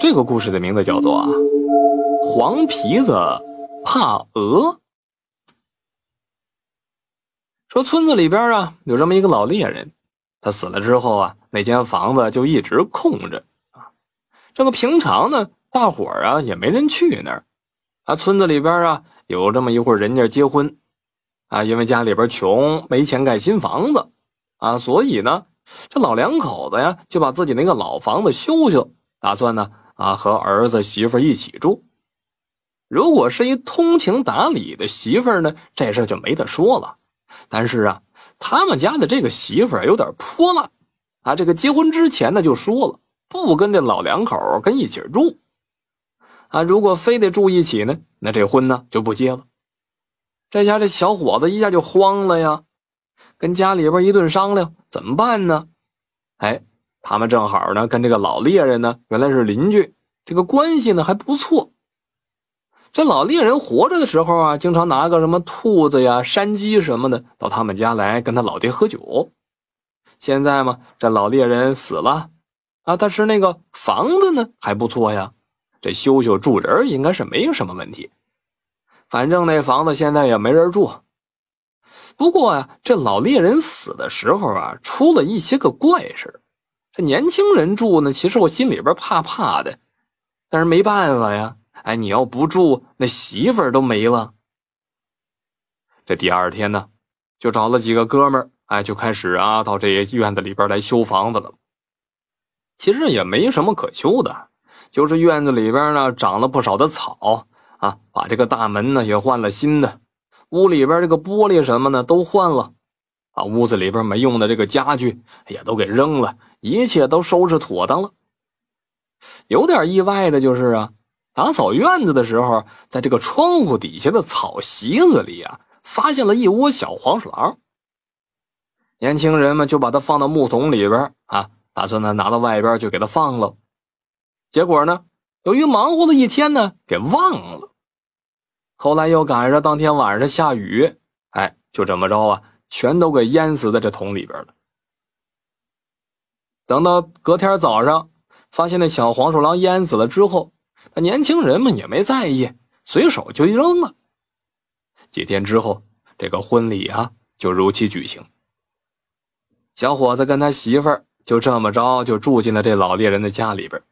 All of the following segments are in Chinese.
这个故事的名字叫做啊，黄皮子怕鹅。说村子里边啊，有这么一个老猎人，他死了之后啊，那间房子就一直空着啊。这个平常呢，大伙儿啊也没人去那儿啊。村子里边啊，有这么一户人家结婚啊，因为家里边穷，没钱盖新房子啊，所以呢，这老两口子呀，就把自己那个老房子修修，打算呢。啊，和儿子媳妇一起住。如果是一通情达理的媳妇呢，这事就没得说了。但是啊，他们家的这个媳妇有点泼辣啊。这个结婚之前呢，就说了不跟这老两口跟一起住啊。如果非得住一起呢，那这婚呢就不结了。这下这小伙子一下就慌了呀，跟家里边一顿商量，怎么办呢？哎。他们正好呢，跟这个老猎人呢，原来是邻居，这个关系呢还不错。这老猎人活着的时候啊，经常拿个什么兔子呀、山鸡什么的到他们家来跟他老爹喝酒。现在嘛，这老猎人死了啊，但是那个房子呢还不错呀，这修修住人应该是没有什么问题。反正那房子现在也没人住。不过呀，这老猎人死的时候啊，出了一些个怪事这年轻人住呢，其实我心里边怕怕的，但是没办法呀。哎，你要不住，那媳妇都没了。这第二天呢，就找了几个哥们儿，哎，就开始啊，到这些院子里边来修房子了。其实也没什么可修的，就是院子里边呢长了不少的草啊，把这个大门呢也换了新的，屋里边这个玻璃什么的都换了，把屋子里边没用的这个家具也都给扔了。一切都收拾妥当了。有点意外的就是啊，打扫院子的时候，在这个窗户底下的草席子里啊，发现了一窝小黄鼠狼。年轻人们就把它放到木桶里边啊，打算呢拿到外边去给它放了。结果呢，由于忙活了一天呢，给忘了。后来又赶上当天晚上下雨，哎，就这么着啊，全都给淹死在这桶里边了。等到隔天早上，发现那小黄鼠狼淹死了之后，那年轻人们也没在意，随手就扔了。几天之后，这个婚礼啊就如期举行。小伙子跟他媳妇儿就这么着就住进了这老猎人的家里边。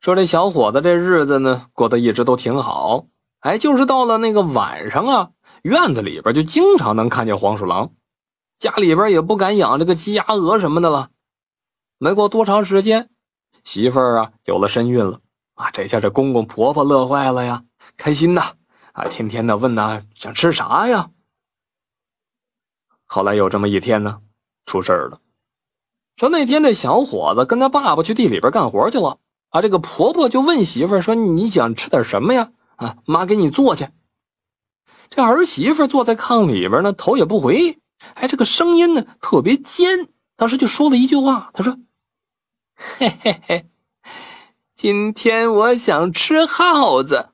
说这小伙子这日子呢过得一直都挺好，哎，就是到了那个晚上啊，院子里边就经常能看见黄鼠狼。家里边也不敢养这个鸡鸭鹅什么的了。没过多长时间，媳妇儿啊有了身孕了啊！这下这公公婆婆乐坏了呀，开心呐！啊，天天的问呐，想吃啥呀？后来有这么一天呢，出事儿了。说那天这小伙子跟他爸爸去地里边干活去了啊，这个婆婆就问媳妇儿说：“你想吃点什么呀？啊，妈给你做去。”这儿媳妇坐在炕里边呢，头也不回。哎，这个声音呢特别尖，当时就说了一句话，他说：“嘿嘿嘿，今天我想吃耗子。”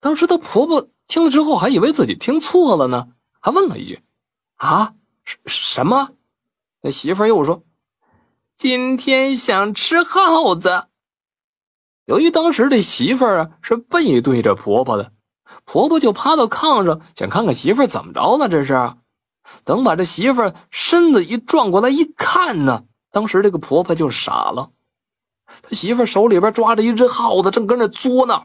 当时她婆婆听了之后，还以为自己听错了呢，还问了一句：“啊，什什么？”那媳妇又说：“今天想吃耗子。”由于当时这媳妇啊是背对着婆婆的，婆婆就趴到炕上，想看看媳妇怎么着呢，这是。等把这媳妇身子一转过来一看呢，当时这个婆婆就傻了，他媳妇手里边抓着一只耗子，正跟那作呢，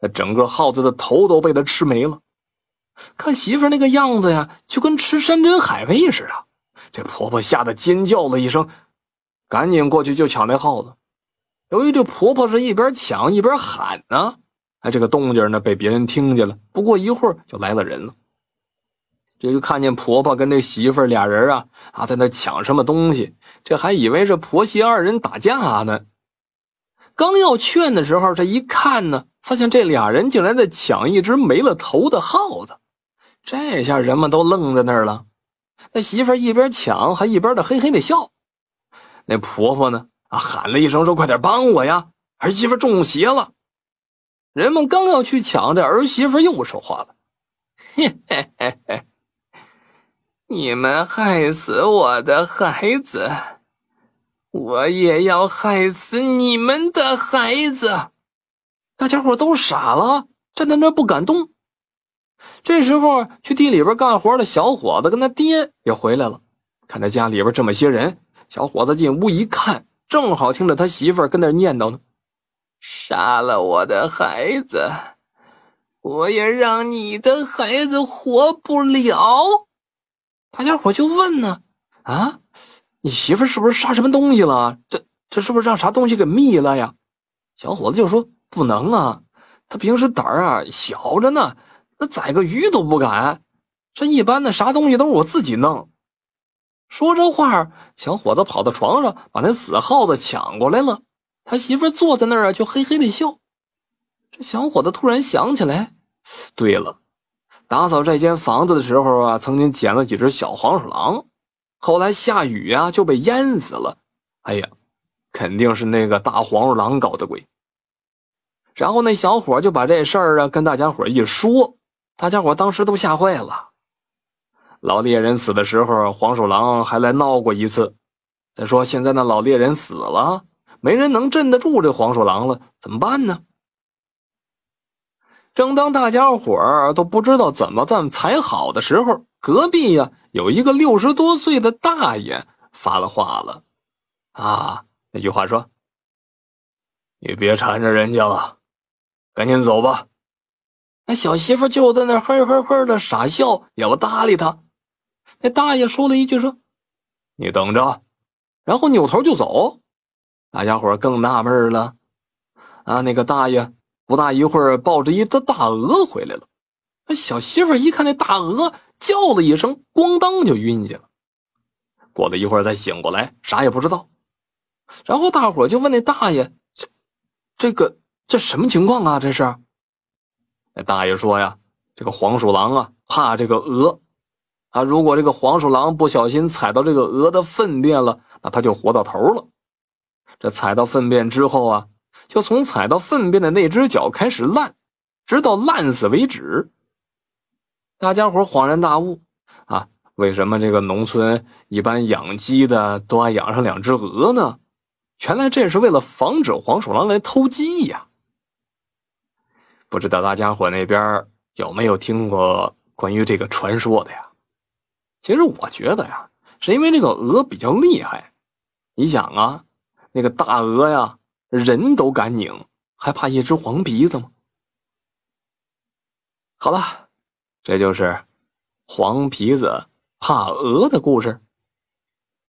那整个耗子的头都被他吃没了。看媳妇那个样子呀，就跟吃山珍海味似的。这婆婆吓得尖叫了一声，赶紧过去就抢那耗子。由于这婆婆是一边抢一边喊呢，哎，这个动静呢被别人听见了。不过一会儿就来了人了。这就看见婆婆跟这媳妇俩人啊啊在那抢什么东西，这还以为是婆媳二人打架呢。刚要劝的时候，这一看呢，发现这俩人竟然在抢一只没了头的耗子。这下人们都愣在那儿了。那媳妇一边抢，还一边的嘿嘿的笑。那婆婆呢啊喊了一声说：“快点帮我呀，儿媳妇中邪了。”人们刚要去抢，这儿媳妇又说话了：“嘿嘿嘿嘿。”你们害死我的孩子，我也要害死你们的孩子！大家伙都傻了，站在那不敢动。这时候，去地里边干活的小伙子跟他爹也回来了。看他家里边这么些人，小伙子进屋一看，正好听着他媳妇跟那念叨呢：“杀了我的孩子，我也让你的孩子活不了。”大家伙就问呢：“啊？”你媳妇是不是杀什么东西了？这这是不是让啥东西给灭了呀？小伙子就说：“不能啊，他平时胆儿啊小着呢，那宰个鱼都不敢。这一般的啥东西都是我自己弄。”说这话，小伙子跑到床上，把那死耗子抢过来了。他媳妇坐在那儿啊，就嘿嘿的笑。这小伙子突然想起来，对了，打扫这间房子的时候啊，曾经捡了几只小黄鼠狼。后来下雨呀，就被淹死了。哎呀，肯定是那个大黄鼠狼搞的鬼。然后那小伙就把这事儿啊跟大家伙一说，大家伙当时都吓坏了。老猎人死的时候，黄鼠狼还来闹过一次。再说现在那老猎人死了，没人能镇得住这黄鼠狼了，怎么办呢？正当大家伙都不知道怎么办才好的时候，隔壁呀。有一个六十多岁的大爷发了话了，啊，那句话说：“你别缠着人家了，赶紧走吧。”那小媳妇就在那呵呵呵的傻笑，也不搭理他。那大爷说了一句：“说你等着。”然后扭头就走。大家伙更纳闷了，啊，那个大爷不大一会儿抱着一只大鹅回来了。那小媳妇一看那大鹅。叫了一声，咣当就晕去了。过了一会儿再醒过来，啥也不知道。然后大伙就问那大爷：“这、这个、这什么情况啊？这是？”那大爷说：“呀，这个黄鼠狼啊，怕这个鹅啊。如果这个黄鼠狼不小心踩到这个鹅的粪便了，那它就活到头了。这踩到粪便之后啊，就从踩到粪便的那只脚开始烂，直到烂死为止。”大家伙恍然大悟，啊，为什么这个农村一般养鸡的都爱养上两只鹅呢？原来这是为了防止黄鼠狼来偷鸡呀！不知道大家伙那边有没有听过关于这个传说的呀？其实我觉得呀，是因为这个鹅比较厉害。你想啊，那个大鹅呀，人都敢拧，还怕一只黄皮子吗？好了。这就是黄皮子怕鹅的故事。